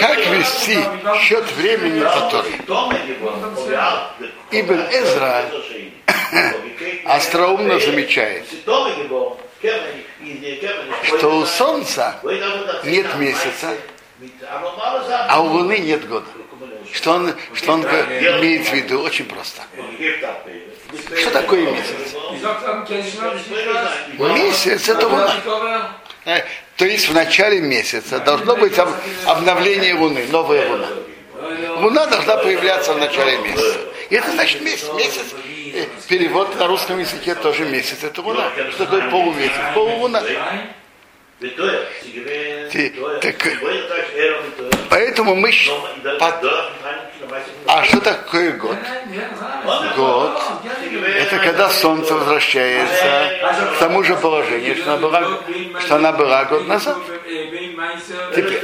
Как вести счет времени Торы? Ибн Эзра остроумно замечает, что у Солнца нет месяца, а у Луны нет года. Что он, что он имеет в виду? Очень просто. Что такое месяц? Месяц это луна. То есть в начале месяца должно быть обновление Луны, новая Луна. Луна должна появляться в начале месяца. И это значит месяц. Месяц, э, перевод на русском языке тоже месяц, это Луна. Что такое полумесяц? Полулуна. Так, поэтому мы... А что такое год? Год – это когда солнце возвращается к тому же положению, что она была, что она была год назад. Теперь,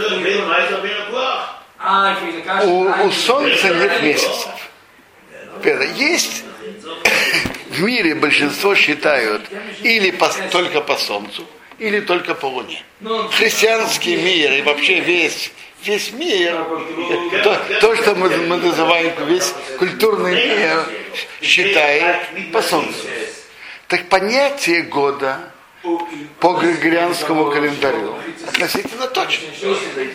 у, у солнца нет месяцев. Есть в мире большинство считают или по, только по солнцу, или только по Луне. Христианский мир и вообще весь, весь мир, то, то что мы, мы называем весь культурный мир, считает по Солнцу. Так понятие года по григорианскому календарю относительно точно.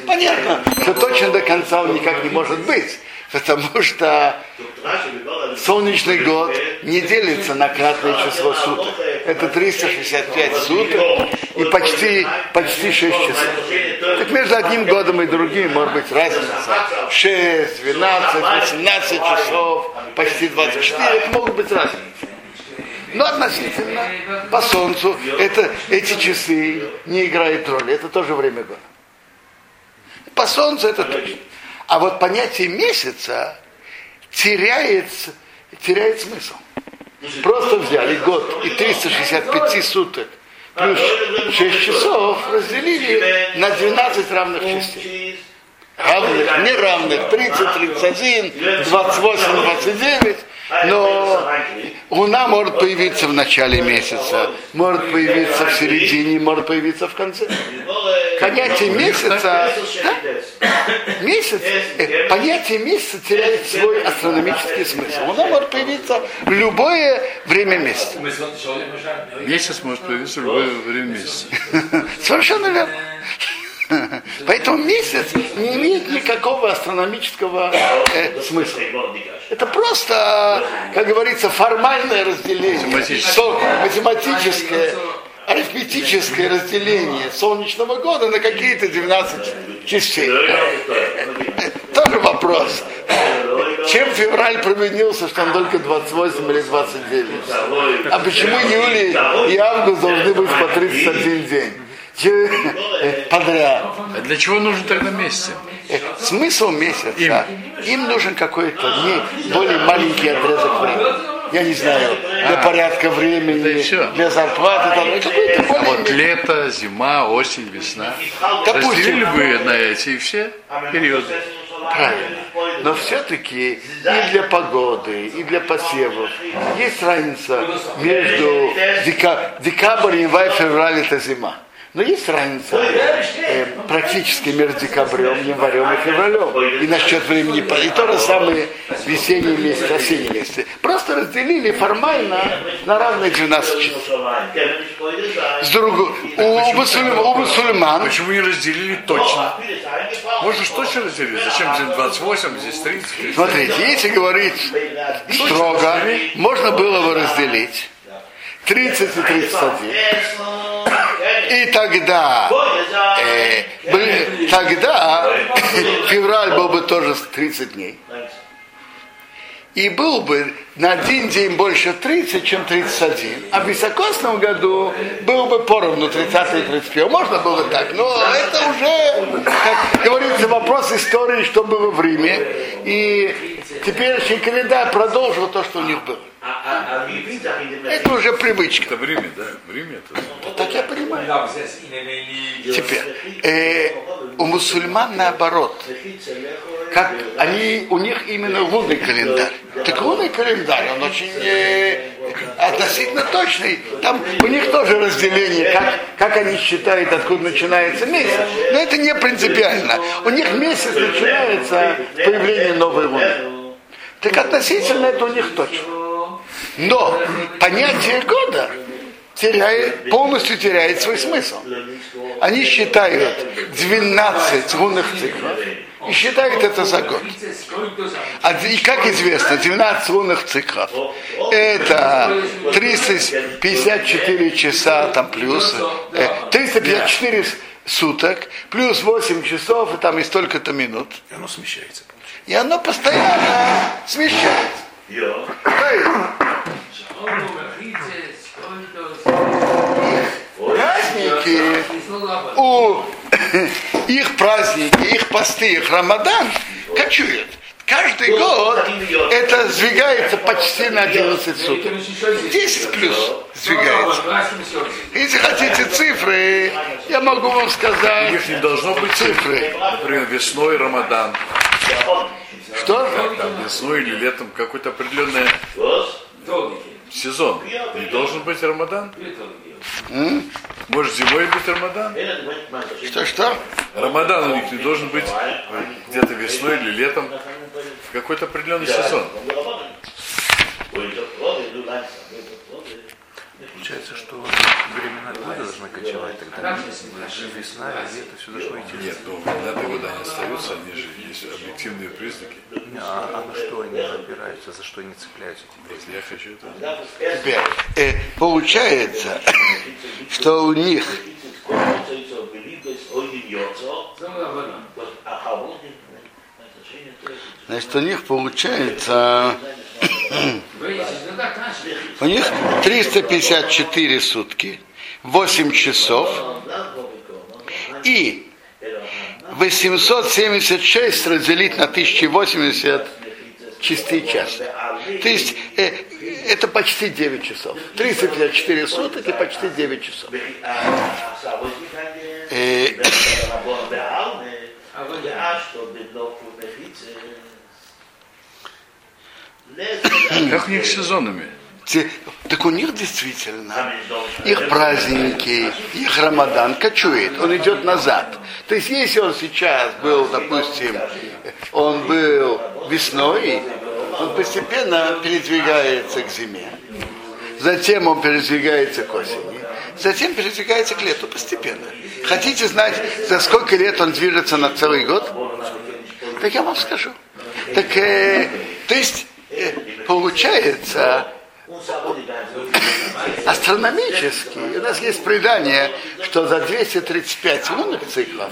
Понятно, что точно до конца он никак не может быть потому что солнечный год не делится на кратное число суток. Это 365 суток и почти, почти 6 часов. Так между одним годом и другим может быть разница. 6, 12, 18 часов, почти 24, это могут быть разницы. Но относительно по солнцу это, эти часы не играют роли. Это тоже время года. По солнцу это точно. А вот понятие месяца теряет, теряет смысл. Просто взяли год и 365 суток плюс 6 часов разделили на 12 равных частей. Равных, неравных, 30, 31, 28, 29. Но Луна может появиться в начале месяца, может появиться в середине, может появиться в конце. Понятие месяца, да? месяц, э, понятие месяца теряет свой астрономический смысл. Луна может появиться в любое время месяца. Месяц может появиться в любое время месяца. Совершенно верно. Поэтому месяц не имеет никакого астрономического э, смысла. Это просто, как говорится, формальное разделение, математическое, арифметическое разделение солнечного года на какие-то 12 частей. Тоже вопрос. Чем февраль провинился, что он только 28 или 29? А почему июль и август должны быть по 31 день? Подряд. А для чего нужен тогда месяц? Э, смысл месяца, им, им нужен какой-то более маленький отрезок времени. Я не знаю, для а, порядка времени, для зарплаты. Там, а вот лето, зима, осень, весна. Допустим, бы на эти все периоды. Правильно. Но все-таки и для погоды, и для посевов есть разница между декабрь, январь, февраль это зима. Но есть разница э, практически между декабрем, январем и февралем. И насчет времени, и то же самое весенний месяц, осенний месяц. Просто разделили формально на равные 12 часов. С другой, у, Басуль, у Басульман... Почему не разделили точно? Можно что точно разделить? Зачем здесь 28, здесь 30? Смотрите, если говорить строго, можно было бы разделить 30 и 31. И тогда, э, тогда февраль был бы тоже 30 дней. И был бы на один день больше 30, чем 31. А в високосном году был бы поровну 30 и 31. Можно было так, но это уже, как говорится, вопрос истории, что было в Риме. И теперешний календарь продолжил то, что у них было. Это уже привычка. Это в Риме, да? В Риме это. Да, так я понимаю. Теперь, э, у мусульман наоборот. Как они, у них именно лунный календарь. Так лунный календарь, он очень э, относительно точный. Там у них тоже разделение, как, как они считают, откуда начинается месяц. Но это не принципиально. У них месяц начинается с появления новой луны. Так относительно это у них точно. Но понятие года теряет, полностью теряет свой смысл. Они считают 12 лунных циклов и считают это за год. А, и как известно, 12 лунных циклов это 354 часа там плюс, 354 э, суток, плюс 8 часов, и там и столько-то минут. И оно смещается. И оно постоянно смещается. Праздники, у их праздники, их посты, их Рамадан кочуют. Каждый год это сдвигается почти на 11 суток. 10 плюс сдвигается. Если хотите цифры, я могу вам сказать. Их не должно быть цифры. Например, весной Рамадан. Что? Там, весной или летом какой-то определенный сезон. Не должен быть Рамадан? М? Может зимой быть Рамадан? Что, что? Рамадан у них не должен быть где-то весной или летом в какой-то определенный сезон. Получается, что времена года должны кочевать, тогда весна, лето, все должно идти. Нет, но времена года они остаются, они же есть объективные признаки. А, а на что они опираются, за что они цепляются? Вот я хочу это. Теперь, э, получается, что у них Значит, у них получается у них 354 сутки, 8 часов и 876 разделить на 1080 частей часа. То есть э, это почти 9 часов. 354 суток и почти 9 часов. Э, как у них с сезонами? Так у них действительно их праздники, их Рамадан кочует, он идет назад. То есть если он сейчас был, допустим, он был весной, он постепенно передвигается к зиме. Затем он передвигается к осени. Затем передвигается к лету постепенно. Хотите знать, за сколько лет он движется на целый год? Так я вам скажу. Так, э, то есть, э, получается, астрономически, у нас есть предание, что за 235 лунных циклов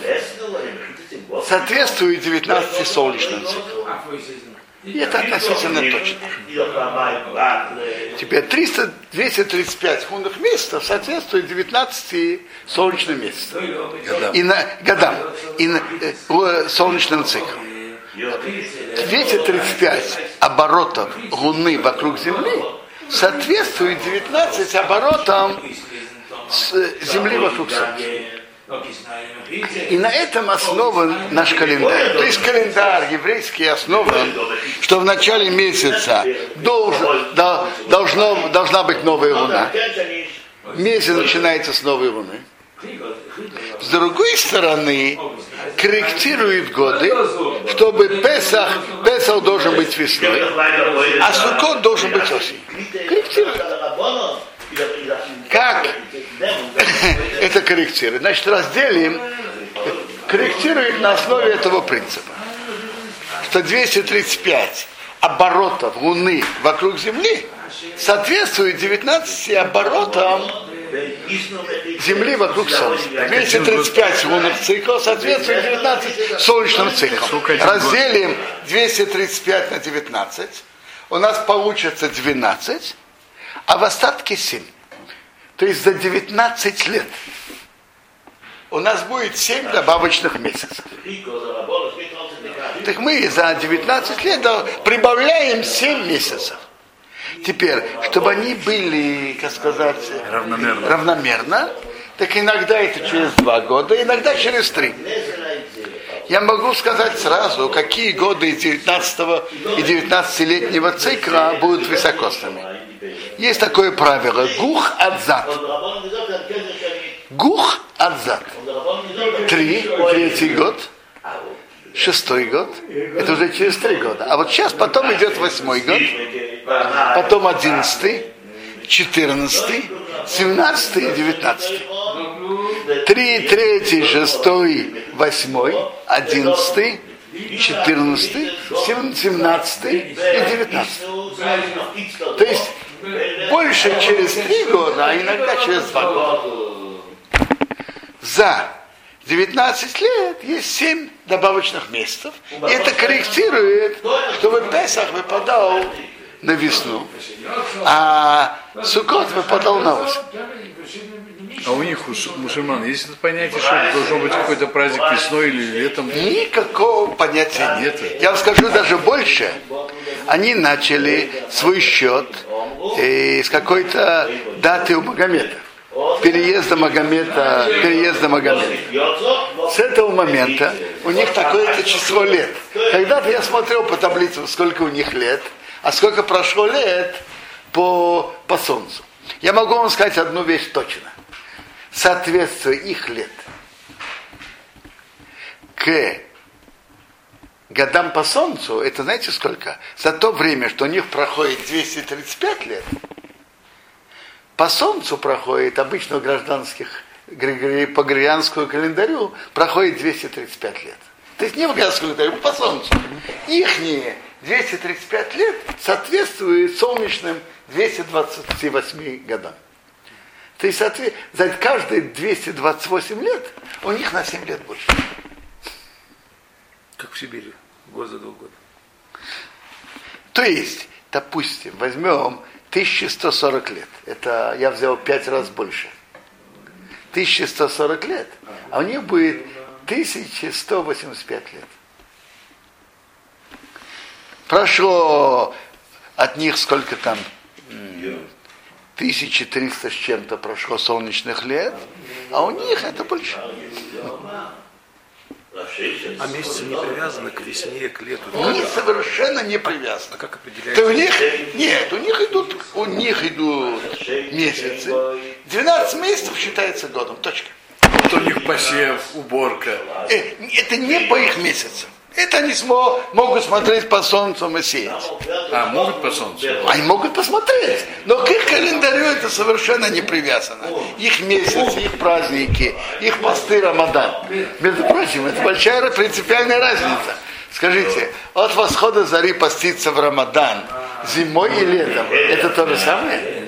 соответствует 19 солнечным циклам. И это относительно точно. Теперь 300, 235 лунных месяцев соответствует 19 солнечным месяцам. И на, годам. И на, э, солнечным циклам. 235 оборотов Луны вокруг Земли соответствует 19 оборотам Земли вокруг Солнца. И на этом основан наш календарь. То есть календарь еврейский основан, что в начале месяца должен, должно, должна быть новая луна. Месяц начинается с новой луны. С другой стороны, корректирует годы, чтобы Песах, Песах должен быть весной, а Сукот должен быть осенью. Корректирует. Как это корректирует? Значит, разделим, корректирует на основе этого принципа, что 235 оборотов Луны вокруг Земли соответствует 19 оборотам Земли вокруг Солнца. 235 лунных циклов соответствует 19 солнечным циклам. Разделим 235 на 19. У нас получится 12, а в остатке 7. То есть за 19 лет у нас будет 7 добавочных месяцев. Так мы за 19 лет прибавляем 7 месяцев. Теперь, чтобы они были, как сказать, равномерно, равномерно так иногда это через два года, иногда через три. Я могу сказать сразу, какие годы из 19 и 19-летнего цикла будут высокосными. Есть такое правило. Гух адзат. Гух адзат. Три, третий год, шестой год. Это уже через три года. А вот сейчас потом идет восьмой год, потом одиннадцатый, четырнадцатый, семнадцатый и девятнадцатый. Три, третий, шестой, восьмой, одиннадцатый, четырнадцатый, семнадцатый и девятнадцатый. То есть больше через три года, а иногда через два года. За 19 лет есть 7 добавочных месяцев. И это корректирует, чтобы Песах выпадал на весну, а Сукот выпадал на осень. А у них, у мусульман, есть это понятие, что должен быть какой-то праздник весной или летом? Никакого понятия нет. Я вам скажу даже больше. Они начали свой счет э, с какой-то даты у Магомета. Переезда Магомета, переезда Магомета. С этого момента у них такое-то число лет. Когда-то я смотрел по таблице, сколько у них лет, а сколько прошло лет по, по Солнцу. Я могу вам сказать одну вещь точно. Соответствие их лет к годам по Солнцу, это знаете сколько? За то время, что у них проходит 235 лет, по Солнцу проходит, обычно гражданских по григорианскому календарю проходит 235 лет. То есть не в григорианском календарю, по Солнцу. Ихние 235 лет соответствует солнечным 228 годам. То есть за каждые 228 лет у них на 7 лет больше. Как в Сибири, год за два года. То есть, допустим, возьмем 1140 лет. Это я взял 5 раз больше. 1140 лет, а у них будет 1185 лет. Прошло от них сколько там? 1300 с чем-то прошло солнечных лет, а у них это больше. А месяцы не привязаны к весне, к лету? Они совершенно не привязаны. А как определяется? То у них, нет, у них идут, у них идут месяцы. 12 месяцев считается годом, точка. Вот у них посев, уборка. Э, это не по их месяцам. Это они смо, могут смотреть по солнцу и сеять. А, могут по солнцу? Они могут посмотреть. Но к их календарю это совершенно не привязано. Их месяц, их праздники, их посты Рамадан. Между прочим, это большая принципиальная разница. Скажите, от восхода зари поститься в Рамадан зимой и летом, это то же самое?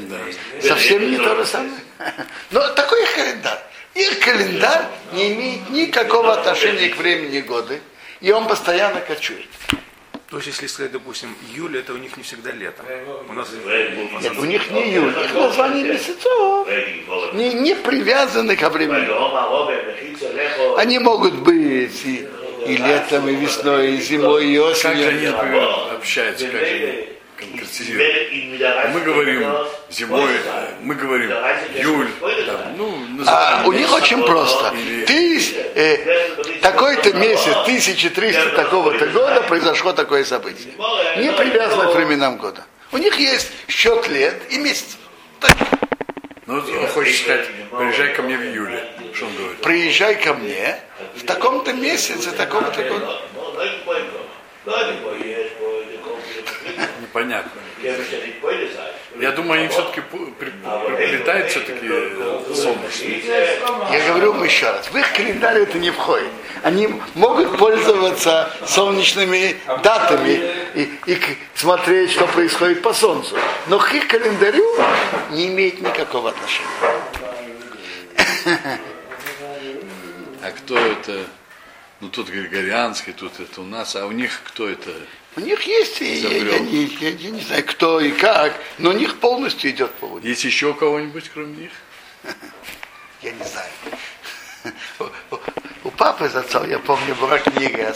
Совсем не то же самое. Но такой их календарь. Их календарь не имеет никакого отношения к времени года и он постоянно кочует. То есть, если сказать, допустим, июль, это у них не всегда лето. У нас Нет, у них не июль, их название месяцев не, не привязаны ко времени. Они могут быть и, и летом, и весной, и зимой, и осенью. Как же они, например, общаются, как же они конкретизируют? Мы говорим зимой, мы говорим июль, там, ну, а, у них очень просто. Ты, э, такой-то месяц, 1300 такого-то года произошло такое событие. Не привязано к временам года. У них есть счет лет и месяцев. Ну, он хочет сказать, приезжай ко мне в июле. Что он говорит? Приезжай ко мне в таком-то месяце, таком-то году. Непонятно. Я думаю, они все-таки приплетают все-таки солнечные. Я говорю вам еще раз, в их календарь это не входит. Они могут пользоваться солнечными датами и, и смотреть, что происходит по солнцу. Но к их календарю не имеет никакого отношения. А кто это? Ну тут григорианский, тут это у нас, а у них кто это? У них есть, я, я, я, я, я не знаю, кто и как, но у них полностью идет по Луне. Есть еще кого-нибудь, кроме них? Я не знаю. У, папы за отцом, я помню, была книга,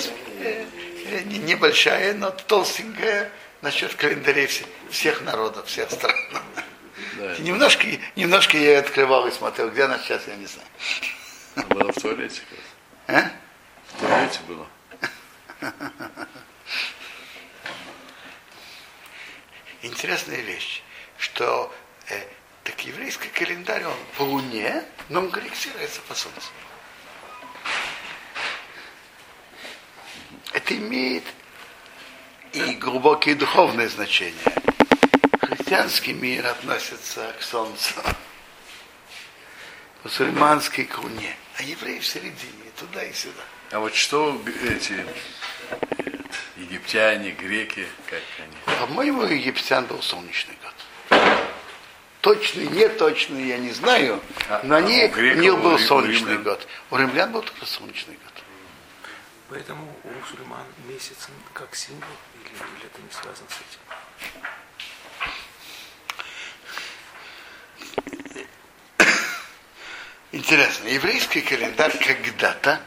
небольшая, но толстенькая, насчет календарей всех народов, всех стран. Да, немножко, немножко я открывал и смотрел, где она сейчас, я не знаю. Было в туалете. А? В туалете было. Интересная вещь. что э, так еврейский календарь, он по луне, но он корректируется по солнцу. Это имеет и глубокие духовные значения. Христианский мир относится к солнцу, мусульманский к луне, а евреи в середине, туда и сюда. А вот что эти египтяне, греки, как они? По-моему, у египтян был солнечный год. Точный, не точный, я не знаю, А- но они, а у греков, у них у был у солнечный римлян? год. У римлян был только солнечный год. Поэтому у мусульман месяц как символ, или, или это не связано с этим? Интересно, еврейский календарь когда-то,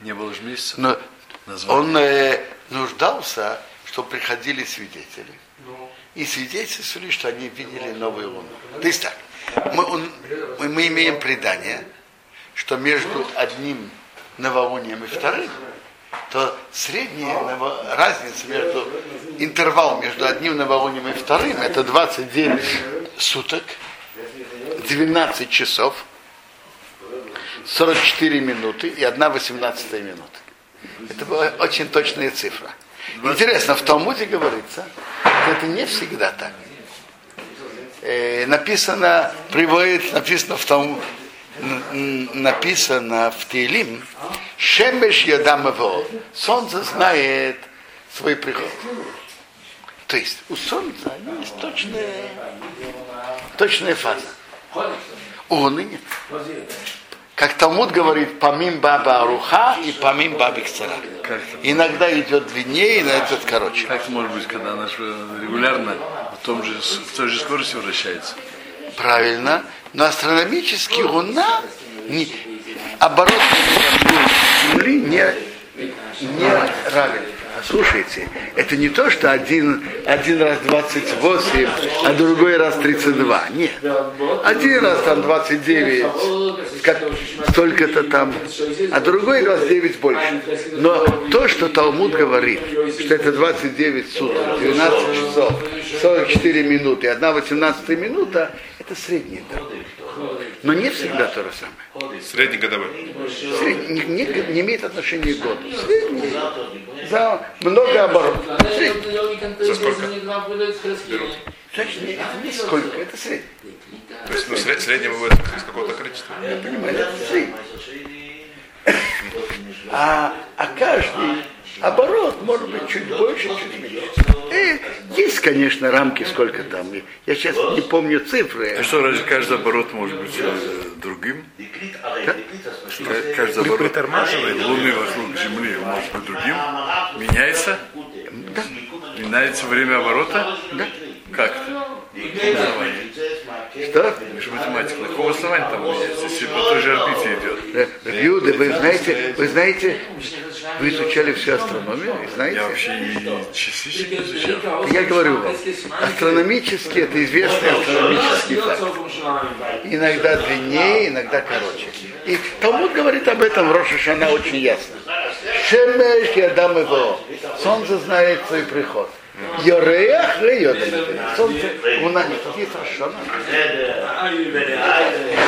Не было же месяца. но Название. он э, нуждался, чтобы приходили свидетели. И свидетельствовали, что они видели новую луну. То есть так, мы, он- мы, мы имеем предание, что между одним новолунием и вторым, то средняя ново- разница между интервал между одним новолунием и вторым это 29 суток, 12 часов, 44 минуты и 1 18 минута. Это была очень точная цифра. Интересно, в Талмуде говорится, что это не всегда так. Э, написано, приводит, написано в том, написано в Тейлим, Шемеш Ядам. Солнце знает свой приход. То есть у Солнца есть точная, точная фаза. У Луны нет. Как Талмуд говорит, помим баба аруха и помим бабик цара. Как это? Иногда идет длиннее, иногда идет короче. Как может быть, когда она же регулярно в, том же, в той же скорости вращается? Правильно. Но астрономически Луна не, оборот Земли не, не равен. Слушайте, это не то, что один, один раз 28, а другой раз 32. Нет. Один раз там 29, как столько-то там, а другой раз 9 больше. Но то, что Талмуд говорит, что это 29 суток, 12 часов, 44 минуты, 1 18 минута, это средний интервал. Но не всегда то же самое. Средний годовой. Средний не, не имеет отношения к году. Средний за много оборотов. За сколько? Значит, не- это не сколько, это средний. То есть ну, сред- средний выводит из какого-то количества. Понимаете, это средний. А, а каждый оборот может быть чуть больше, чуть меньше. И есть, конечно, рамки, сколько там. Я сейчас не помню цифры. А что, разве каждый оборот может быть э, другим? Ка- Каждый оборот притормаживает? Луны вокруг Земли может быть другим? Меняется? Меняется время оборота? Да. Как это? Что? Вы же математик. На каком основании там меняется? Если по той же орбите идет. Рюда, вы знаете, вы знаете, вы изучали всю астрономию, знаете? Я вообще и частично изучал. Я говорю вам, астрономически это известный астрономический факт. Иногда длиннее, иногда короче. И Талмуд говорит об этом в Рошашана очень ясно. Шемеш ядам его. Солнце знает свой приход. Йореах ле йодам это. Солнце, луна не есть Рошашана.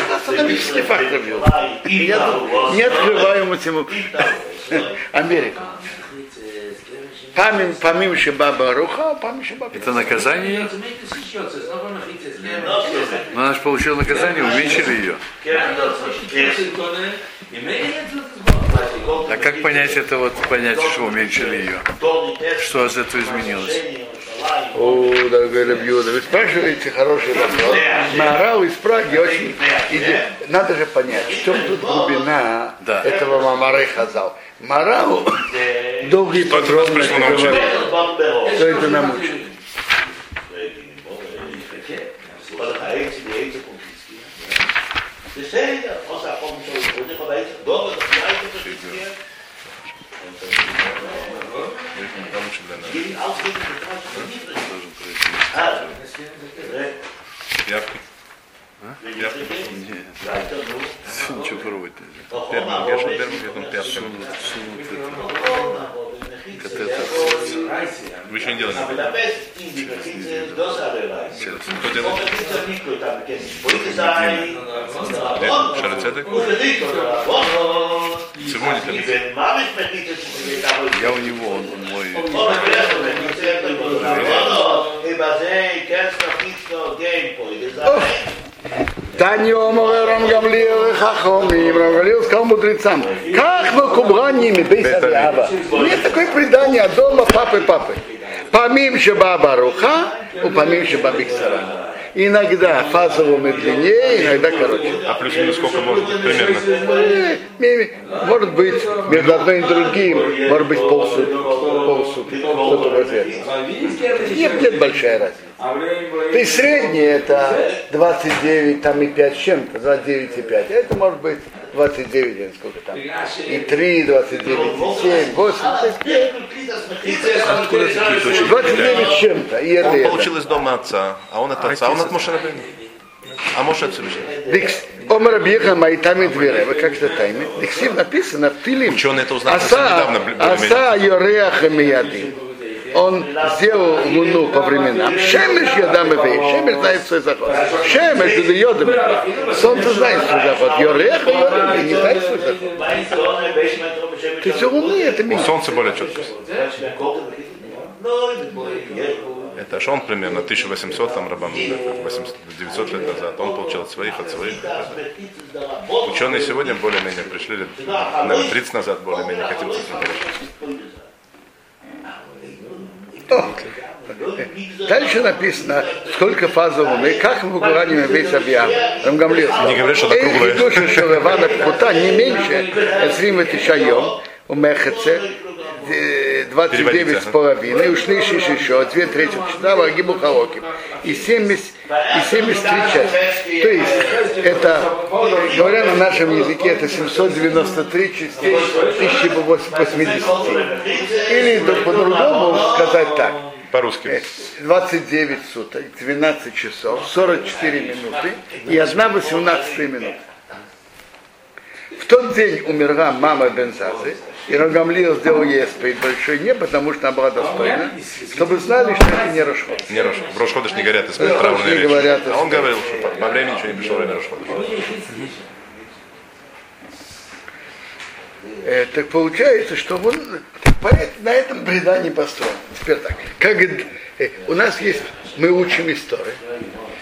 Это астрономический факт бьет. Не открываю ему Америку. Памим, помим Шибаба Руха, помим Шибаба Это наказание? Но она же получила наказание, уменьшили ее. А как понять это вот понятие, что уменьшили ее? Что из этого изменилось? О, дорогой Рабьюда, вы спрашиваете хороший вопрос. Маорал из Праги очень... иде- Надо же понять, в чем тут глубина Да. этого Мамары Хазал. Марау долго и подробно говорит, что это нам учит. Получше для нас. Явки. Явки. Ничего пробовать нельзя. Термин. Гершин термин, я там пятка. Сунут, сунут это. Катетер. Вы еще не делали. Aber der Best in die Verkehrsreise, das alle weiß. Кто делает? Auch der Pizza nicht gut, aber Kein Brüche sein, Э, Шарацеты? Цимони там. Wenn Mama ist mit Pizza zu tun, aber Я у него, он мой. Oder Рамгамлиел и Хахомим. Рамгамлиел сказал мудрецам, как вы кубраниями бейсавиаба? Нет такое предание от дома папы папы. Помим баба руха, упомим баба Иксара. Иногда фазово медленнее, иногда короче. А плюс-минус сколько может быть примерно? Может быть, между одной и другим, может быть, полсутки. полсутки. Что-то вроде этого. Нет, нет большая разница. То есть среднее это 29 там и 5 с чем-то, 29 и 5. А это может быть 29, или сколько там. И 3, 29, и 7, 8, то есть Откуда такие точки? 29 с чем-то. И это, Он это. получил из дома отца, а он от отца, а он от Моше Рабейну. А Моше от Всевышнего. Дикс, Омар Абьеха Майтами Двера, вы как читаете? Диксив написано в Тилим. Ученые это узнали просто недавно. Аса Йореаха Мияди. Он сделал луну по временам. Шемеш Ядам Эвей. Шемеш знает свой заход. Шемеш это Йодам. Солнце знает свой заход. Йореаха Йодам не знает свой заход. То есть у луны это У меньше. Солнца более четко. Это Шон примерно 1800, там Рабан, 800, 900 лет назад. Он получил от своих, от своих. Ученые сегодня более-менее пришли, лет, наверное, 30 назад более-менее к этим цифрам. Дальше написано, сколько фазов луны, как мы говорим весь объяв. Рамгамлил. Не говорят, что это круглое. Душа Шелевана Пхута не меньше, Эсрим Тишайом, у Мехеце, 29 Переводите, с половиной, ушли еще, две трети читала Агибу Халоки. И 70, и 73 части. То есть, это, говоря на нашем языке, это 793 частей 1080. Или по-другому сказать так. По-русски. 29 суток, 12 часов, 44 минуты и 1 18 минута. В тот день умерла мама Бензазы, и Рагамлиил сделал ей исповедь большой не, потому что она была достойна, чтобы знали, что это не расход. Не Рош, в Рошходыш не горят из Рошходыш не речи. говорят, А он говорил, что по времени еще не пришло время Рошходыша. Э, так получается, что он так поэт на этом предании построен. Теперь так, как э, у нас есть, мы учим истории,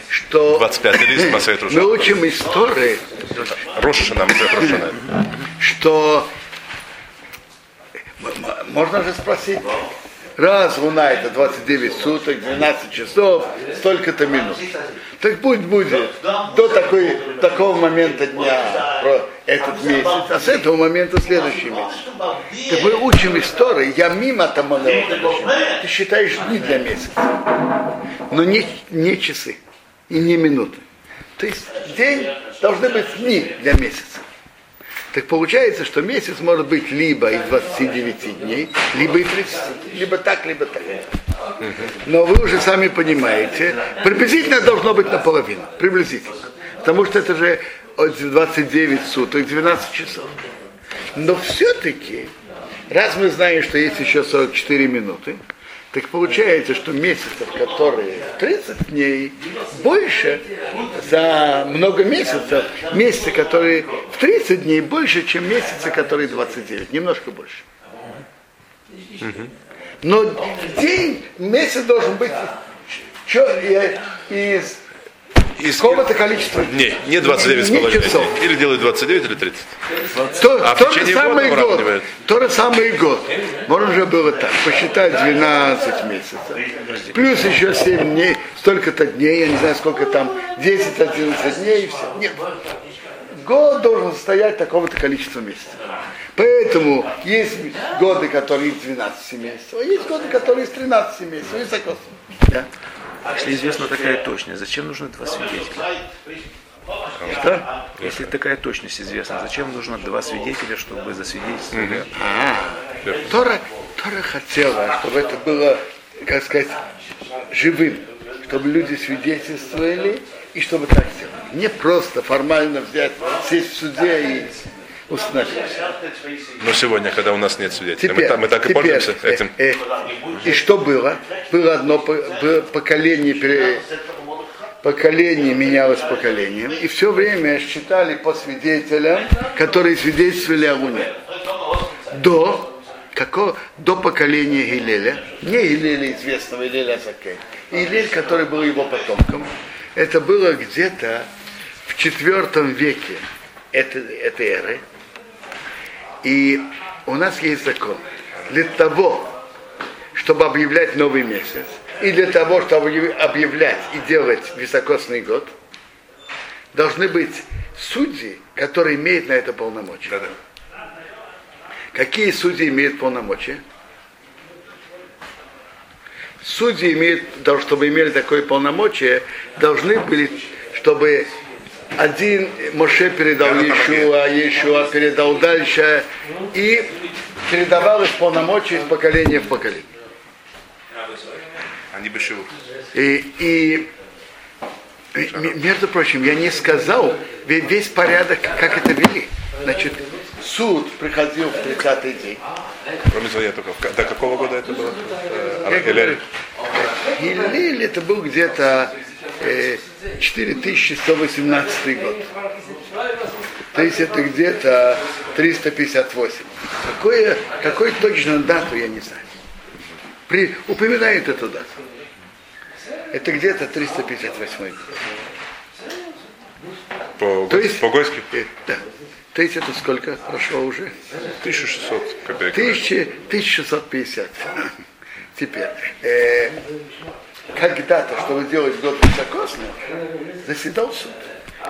что 25 лист Масайт мы учим истории, Рошашина, Масайт Рошашина. что можно же спросить, раз луна это 29 суток, 12 часов, столько-то минут. Так пусть будет до такой, такого момента дня про этот месяц, а с этого момента следующий месяц. Так мы учим истории, я мимо тому Ты считаешь дни для месяца, но не, не часы и не минуты. То есть день должны быть дни для месяца. Так получается, что месяц может быть либо из 29 дней, либо и 30, либо так, либо так. Но вы уже сами понимаете, приблизительно должно быть наполовину, приблизительно. Потому что это же от 29 суток, 12 часов. Но все-таки, раз мы знаем, что есть еще 44 минуты, так получается, что месяцев, которые 30 дней, больше за много месяцев, месяцы, которые в 30 дней, больше, чем месяцы, которые 29, немножко больше. Но день, месяц должен быть э, из Из какого-то количества дней. Не 29 с не половиной часов. дней. Или делают 29, или 30. То, А в то же самый года год, то же самый год. Можно уже было так, посчитать 12 месяцев. Плюс еще 7 дней, столько-то дней, я не знаю, сколько там, 10-11 дней и все. Нет. Год должен состоять такого-то количества месяцев. Поэтому есть годы, которые из 12 месяцев, а есть годы, которые из 13 месяцев. И вот. Да. Если известна такая точность, зачем нужны два свидетеля? Что? Если такая точность известна, зачем нужно два свидетеля, чтобы засвидетельствовали? Тора, Тора хотела, чтобы это было, как сказать, живым, чтобы люди свидетельствовали и чтобы так сделали. Не просто формально взять, сесть в суде и... Но сегодня, когда у нас нет свидетелей, мы, Теперь, та- мы так и теперь, пользуемся э, этим. э, и что было? Было одно поколение, поколение менялось поколением, и все время считали по свидетелям, которые свидетельствовали о Луне. До, какого, до поколения Гилеля, не Гилеля известного Гилеля Закей, Гилель, который был его потомком, это было где-то в четвертом веке этой, этой эры, и у нас есть закон. Для того, чтобы объявлять новый месяц, и для того, чтобы объявлять и делать високосный год, должны быть судьи, которые имеют на это полномочия. Да-да. Какие судьи имеют полномочия? Судьи имеют, чтобы имели такое полномочие, должны были, чтобы один Моше передал Иешуа, Иешуа передал дальше, и передавалось полномочия из поколения в поколение. Они бы. И, и между прочим, я не сказал ве- весь порядок, как это вели. Значит, суд приходил в 30-й день. Кроме я только... До какого года это было? Э, Гилель это был где-то э, 4118 год. То есть это где-то 358. Какое, какой точно дату, я не знаю. При, упоминают эту дату. Это где-то 358 год. По, То есть- по-гойски? Э, да. То есть это сколько прошло уже? 1600 копеек. 1000, 1650. Теперь, э, когда-то, чтобы сделать год высокосным, заседал суд.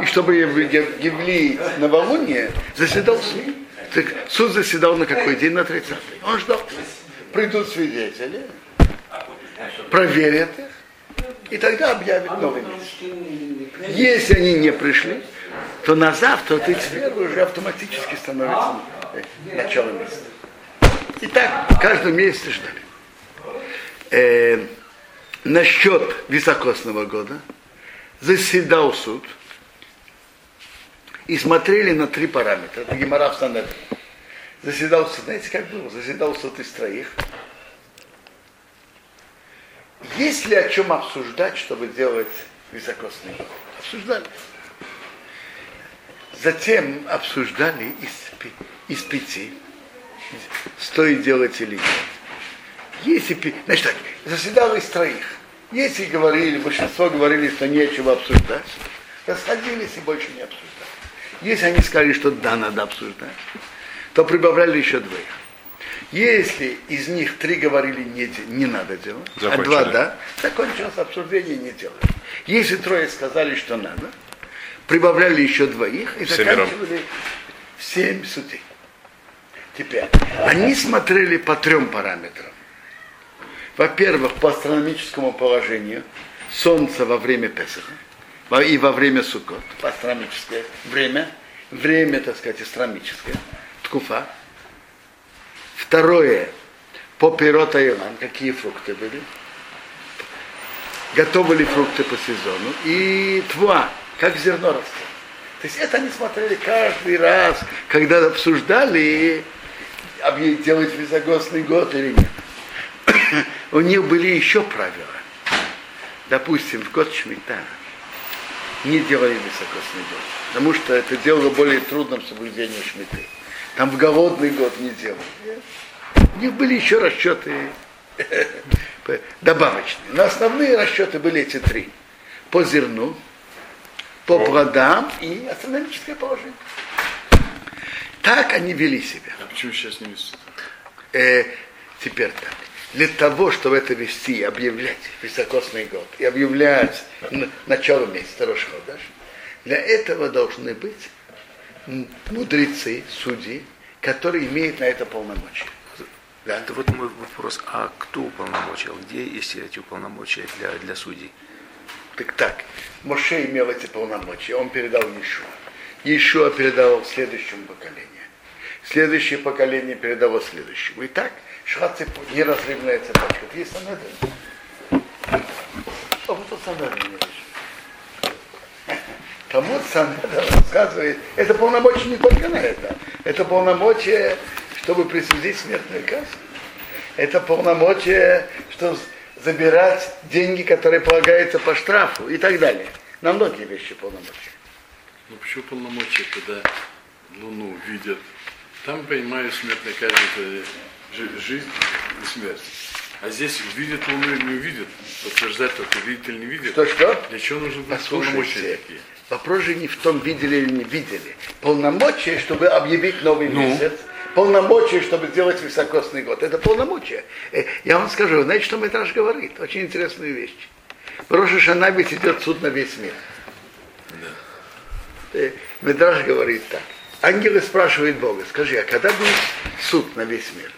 И чтобы являть новолуние, заседал суд. Так суд заседал на какой день? На 30 Он ждал. Придут свидетели, проверят их, и тогда объявят новый месяц. Если они не пришли, то на завтра 31 уже автоматически становится э, начало месяца. И так каждый месяц ждали. Насчет високосного года заседал суд и смотрели на три параметра. Это Гемора в. Заседал суд, знаете, как было? Заседал суд из троих. Есть ли о чем обсуждать, чтобы делать високосный год? Обсуждали. Затем обсуждали из, из пяти, стоит делать или нет. Если, значит так, заседал из троих. Если говорили, большинство говорили, что нечего обсуждать, расходились и больше не обсуждали. Если они сказали, что да, надо обсуждать, то прибавляли еще двоих. Если из них три говорили не, не надо делать, а Закончили. два да, закончилось обсуждение не делать. Если трое сказали, что надо, прибавляли еще двоих и Семером. заканчивали семь судей. Теперь, они смотрели по трем параметрам. Во-первых, по астрономическому положению Солнца во время Песаха и во время Суккот, по астрономическое время, время, так сказать, астрономическое, ткуфа. Второе, по пирота Илан, какие фрукты были. Готовы ли фрукты по сезону. И тва, как зерно растет. То есть это они смотрели каждый раз, когда обсуждали, делать високосный год или нет. У них были еще правила. Допустим, в год Шмита не делали високосный год, потому что это делало более трудным соблюдение Шмиты. Там в голодный год не делали. У них были еще расчеты добавочные. Но основные расчеты были эти три. По зерну, по плодам и астрономическое положение. Так они вели себя. А почему сейчас не весит? Э, теперь так. Для того, чтобы это вести, объявлять високосный год и объявлять начало месяца Рошходаш, для этого должны быть мудрецы, судьи, которые имеют на это полномочия. Да? Это вот мой вопрос. А кто уполномочил? Где есть эти уполномочия для, для судей? Так так, Моше имел эти полномочия, он передал Иешуа. Иешуа передал следующему поколению. Следующее поколение передало следующему. И так шла цепочка, неразрывная цепочка. Это есть Санедрин. О, вот тут Санедрин я вижу. Талмуд сам рассказывает, это полномочия не только на это, это полномочия, чтобы присудить смертную казнь. Это полномочия, что забирать деньги, которые полагаются по штрафу и так далее. На многие вещи полномочия. Ну почему полномочия, когда Луну видят? Там, понимаю, смертная казнь это жизнь и смерть. А здесь видят Луну или не увидят? Подтверждать только видит или не видит? Что-что? Для чего нужны быть полномочия такие? Вопрос же не в том, видели или не видели. Полномочия, чтобы объявить новый Ну? месяц, полномочия, чтобы сделать високосный год. Это полномочия. Э, Я вам скажу, знаете, что Метраж говорит? Очень интересную вещь. В Роша Шана ведь идет суд на весь мир. Э, Медраж говорит так. Ангелы спрашивают Бога, скажи, а когда будет суд на весь мир?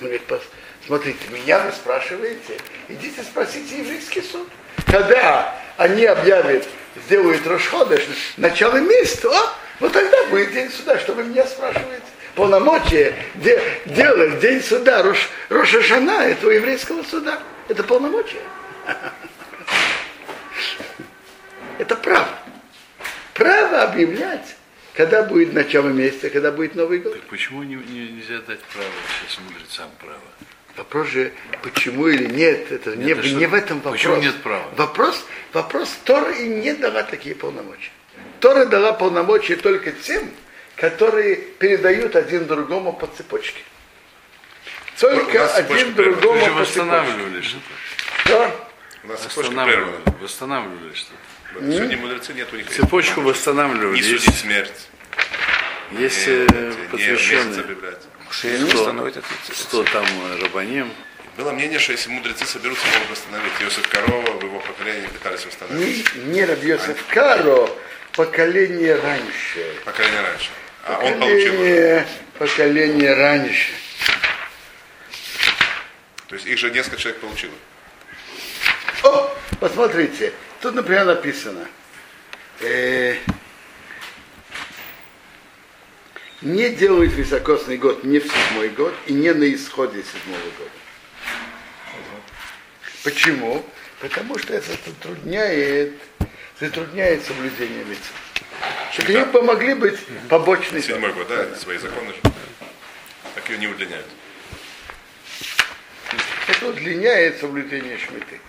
Говорит, «Пос- смотрите, меня вы спрашиваете, идите спросите еврейский суд. Когда они объявят, сделают Рошходыш, начало месяца, о, вот тогда будет день суда, что вы меня спрашиваете. Полномочия де- делать день суда, Рош, Рошашана, этого еврейского суда. Это полномочия. Это право. Право объявлять, когда будет начало месяца, когда будет Новый год. Так почему не, не- нельзя дать право сейчас мудрецам право? Вопрос же, почему или нет, это не, а что- не в этом вопрос. почему нет права? Вопрос, вопрос Тора и не дала такие полномочия. Тора дала полномочия только тем, которые передают один другому по цепочке. У Только один прервана. другому Вы же по цепочке. восстанавливали что-то. Что? У нас Восстанавливали, прервана. восстанавливали что-то. Сегодня мудрецы нет у них. Цепочку восстанавливали. Не Есть, судить смерть. Есть не, не посвященные, это. что там э, рабаним. Было мнение, что если мудрецы соберутся, могут восстановить. Иосиф Корова в его поколении пытались восстановить. Не, не Рабьесов Каро, поколение раньше. Поколение раньше. А он получил. Поколение, поколение раньше. То есть их же несколько человек получило. О, посмотрите, тут, например, написано. э, не делают високосный год не в седьмой год и не на исходе седьмого года. Почему? Потому что это затрудняет, затрудняет соблюдение лица. Чтобы им помогли быть побочные. Седьмой год, да, свои законы же. Так ее не удлиняют. Это удлиняет соблюдение шмиты.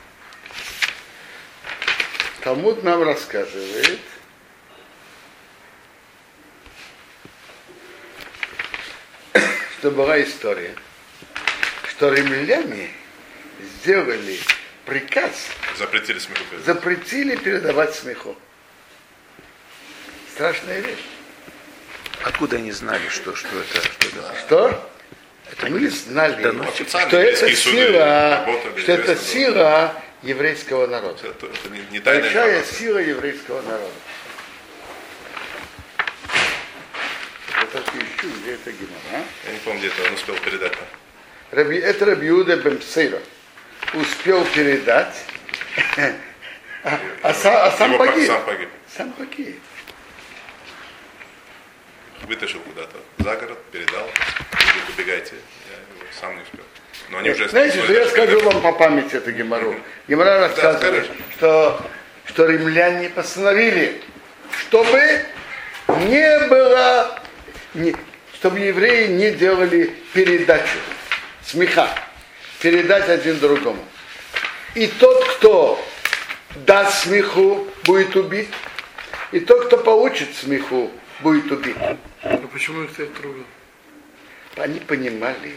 Талмуд нам рассказывает, что была история, что римляне сделали приказ, Запретили смеху перед. запретили передавать смеху. Страшная вещь. Откуда они знали, что, что это? Что это? Что? Мы знали, доносит. что это сила, что это сила еврейского народа. Это, это не, не Большая сила еврейского народа. Я ищу, где это гемора. Я не помню, где это он успел передать. Раби, это Рабиуда Бемпсейра успел передать, а, а са- а сам погиб. сам погиб. Сам погиб. Вытащил куда-то за город, передал. Убегайте. Я сам не успел. Но они уже... Знаете, что я скажу вам по памяти эту гемору. Гемора рассказывает, скажи. что, что римляне постановили, чтобы не было, не- чтобы евреи не делали передачу, смеха, передать один другому. И тот, кто даст смеху, будет убит. И тот, кто получит смеху, будет убит. Ну почему их так трогал? Они понимали,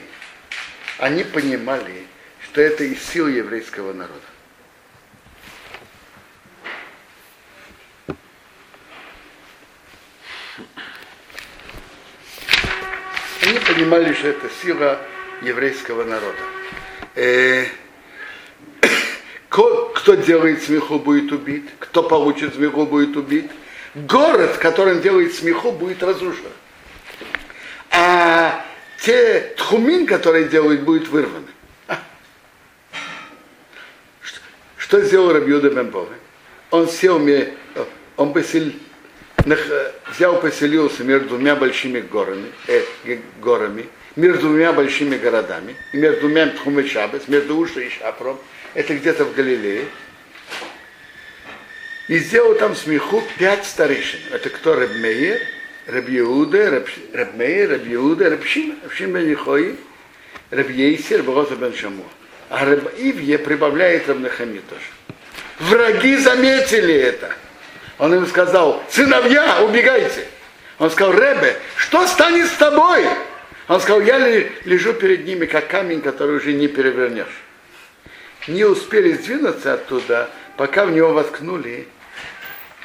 они понимали, что это из сил еврейского народа. Они понимали, что это сила еврейского народа. Э, кто делает смеху, будет убит. Кто получит смеху, будет убит. Город, в котором делает смеху, будет разрушен. А те тхумин, которые делают, будет вырваны. А. Что, сделал Рабьюда Бембове? Он сел, ме- он посел, взял, поселился между двумя большими горами, э, горами, между двумя большими городами, между двумя Шабес, между Ушей и Шапром, это где-то в Галилее. И сделал там смеху пять старейшин. Это кто Рабмеир, Рабьеуда, Рабмеир, Рабьеуда, Рабшин, Рабшин бен Ихои, Рабьейсер, Богота бен Шаму. А Рабивье прибавляет Рабнахами тоже. Враги заметили это. Он им сказал, сыновья, убегайте. Он сказал, Ребе, что станет с тобой? Он сказал, я лежу перед ними, как камень, который уже не перевернешь. Не успели сдвинуться оттуда, пока в него воткнули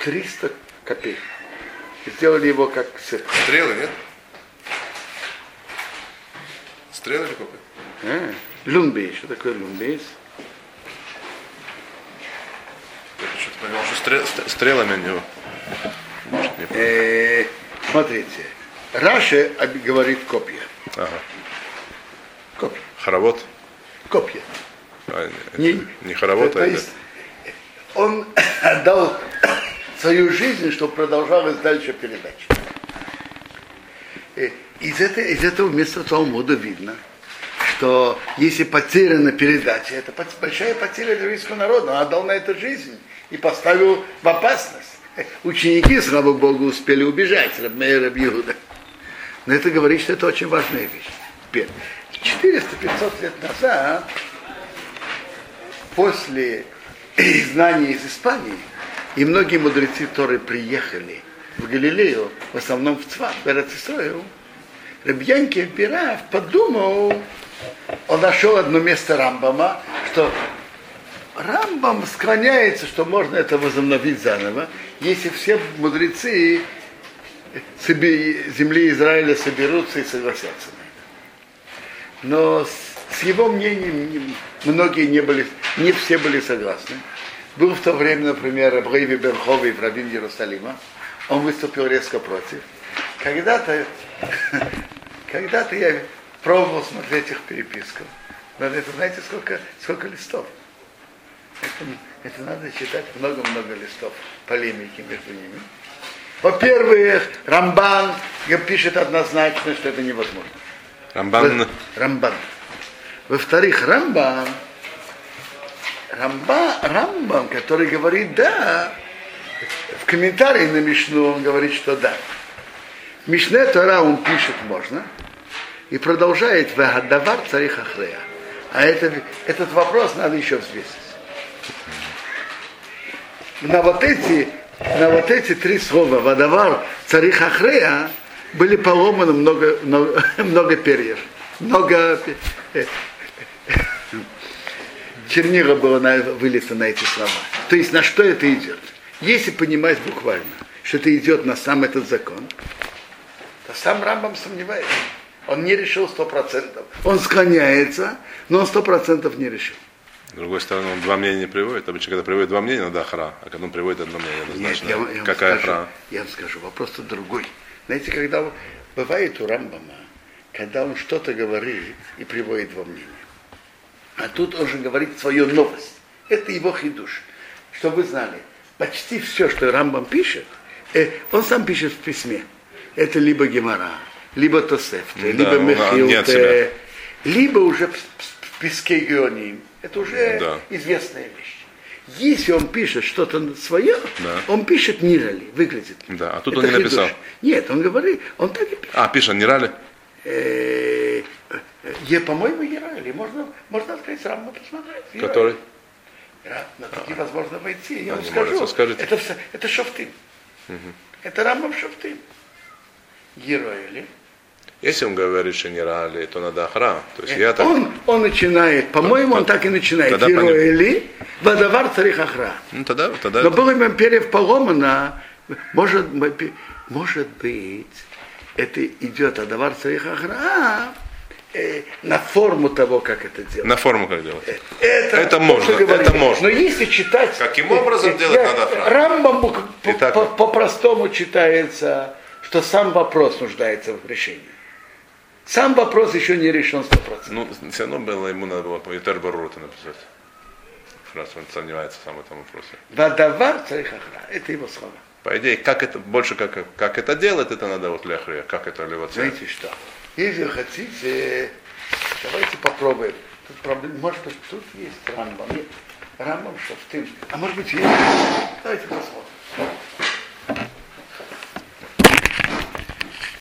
300 копеек. Сделали его как сыр. Стрелы, нет? Стрелы или копы? А, люмбейс. Что такое люмбейс? Я что-то понял, что стрел, ст- стрелами не... Может, не понял. Э, смотрите, Раши говорит копья. Ага. Копья. Хоровод? Копья. А, Не- не, хоровод, То а есть он отдал свою жизнь, чтобы продолжалась дальше передача. Э, Из, этого, из этого места Талмуда видно, что если потеряна передача, это большая потеря для еврейского народа. Он отдал на это жизнь и поставил в опасность. Ученики, слава Богу, успели убежать, Рабмея Рабиуда. Но это говорит, что это очень важная вещь. Теперь, 400-500 лет назад после изгнания из Испании, и многие мудрецы, которые приехали в Галилею, в основном в Цват, в Эрцисрою, Рабьянки Пираф подумал, он нашел одно место Рамбама, что Рамбам склоняется, что можно это возобновить заново, если все мудрецы земли Израиля соберутся и согласятся на это. Но с, его мнением не- многие не были, не все были согласны. Был в то время, например, Абрейви Берховый, раввин Иерусалима. Он выступил резко против. Когда-то, когда-то я пробовал смотреть их переписку. Но это, знаете, сколько, сколько листов? Это, это надо читать много-много листов полемики между ними. Во-первых, Рамбан пишет однозначно, что это невозможно. Рамбан. Рамбан. Во-вторых, Рамбан, Рамба, Рамбам, который говорит да, в комментарии на Мишну он говорит, что да. Мишне Тора он пишет можно и продолжает Вагадавар царих Ахрея. А это, этот вопрос надо еще взвесить. На вот эти, на вот эти три слова Вадавар царих Ахрея были поломаны много, много, много перьев. Много э, чернила было на, вылито на эти слова. То есть на что это идет? Если понимать буквально, что это идет на сам этот закон, то сам Рамбам сомневается. Он не решил сто процентов. Он склоняется, но он сто процентов не решил. С другой стороны, он два мнения не приводит. Обычно, когда приводит два мнения, надо хра. А когда он приводит одно мнение, однозначно. Нет, я, я Какая скажу, хра? Я вам скажу, вопрос тут другой. Знаете, когда бывает у Рамбама, когда он что-то говорит и приводит во мнение. А тут он же говорит свою новость. Это его хидуш. Чтобы вы знали, почти все, что Рамбам пишет, э, он сам пишет в письме. Это либо Гемора, либо Тосефте, Да, либо себя. Мехилте, либо уже в песке Геоним. Это уже Да. известная вещь. Если он пишет что-то свое, Да. он пишет Нирали, выглядит. Да, а тут Это он не написал. хидуш. Нет, он говорит, он так и пишет. А, пишет, не рали? Э, э, е, по-моему, Ирали. Можно, можно открыть раму посмотреть. Который? Да, на такие возможно войти. Я А, вам скажу. скажите. Это, все, это шофтым. Это рамбам шофтым. Ероили. Если он говорит, что не рали, то надо хра. То есть я так... Он, он начинает, по-моему, он так и начинает. тогда понятно. Ероили, Вадавар царих охра. Ну тогда, тогда Но это- было им перьев поломано, может, быть- может быть, это идет Адавар царих охра э, на форму того, как это делать. на форму как делать. Это, Это то, можно, это можно. Но если читать... Каким образом делать я- надо фразу? Рамбам по- Итак. по- по-простому читается, что сам вопрос нуждается в решении. Сам вопрос еще не решен 100%. Ну, все равно было, ему надо было по Ютер Барута написать. Раз он сомневается сам в этом вопросе. Вадавар царих охра. Это его слова. По идее, как это, больше как, как это делать, это надо вот ляхрия, как это левоцель. Знаете что? Если вы хотите, давайте попробуем. Тут проблема, может быть, тут есть рамбам. Нет. Рамбам Шафтым. А может быть, есть? Давайте посмотрим.